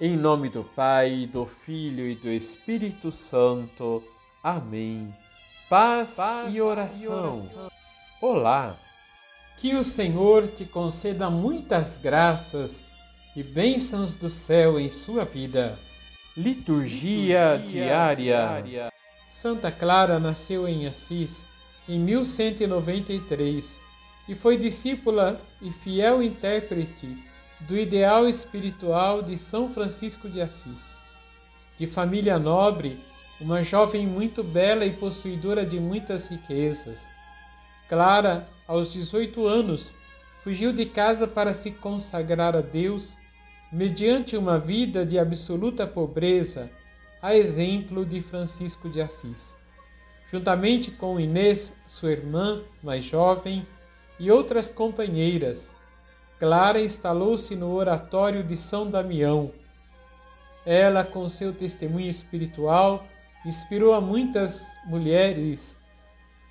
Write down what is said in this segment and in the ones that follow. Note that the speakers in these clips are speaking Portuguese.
Em nome do Pai, do Filho e do Espírito Santo. Amém. Paz, Paz e, oração. e oração. Olá. Que o Senhor te conceda muitas graças e bênçãos do céu em sua vida. Liturgia, Liturgia diária. diária. Santa Clara nasceu em Assis em 1193 e foi discípula e fiel intérprete do ideal espiritual de São Francisco de Assis. De família nobre, uma jovem muito bela e possuidora de muitas riquezas. Clara, aos 18 anos, fugiu de casa para se consagrar a Deus mediante uma vida de absoluta pobreza, a exemplo de Francisco de Assis. Juntamente com Inês, sua irmã mais jovem, e outras companheiras, Clara instalou-se no oratório de São Damião. Ela, com seu testemunho espiritual, inspirou a muitas mulheres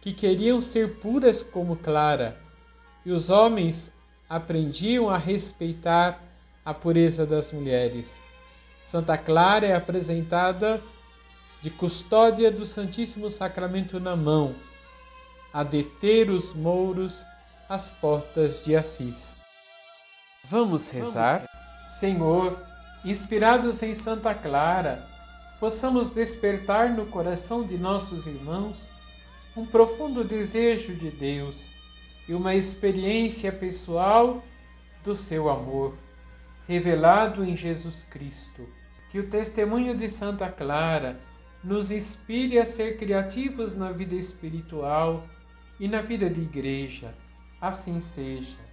que queriam ser puras como Clara, e os homens aprendiam a respeitar a pureza das mulheres. Santa Clara é apresentada de custódia do Santíssimo Sacramento na mão, a deter os mouros às portas de Assis. Vamos rezar? Senhor, inspirados em Santa Clara, possamos despertar no coração de nossos irmãos um profundo desejo de Deus e uma experiência pessoal do seu amor, revelado em Jesus Cristo. Que o testemunho de Santa Clara nos inspire a ser criativos na vida espiritual e na vida de igreja. Assim seja.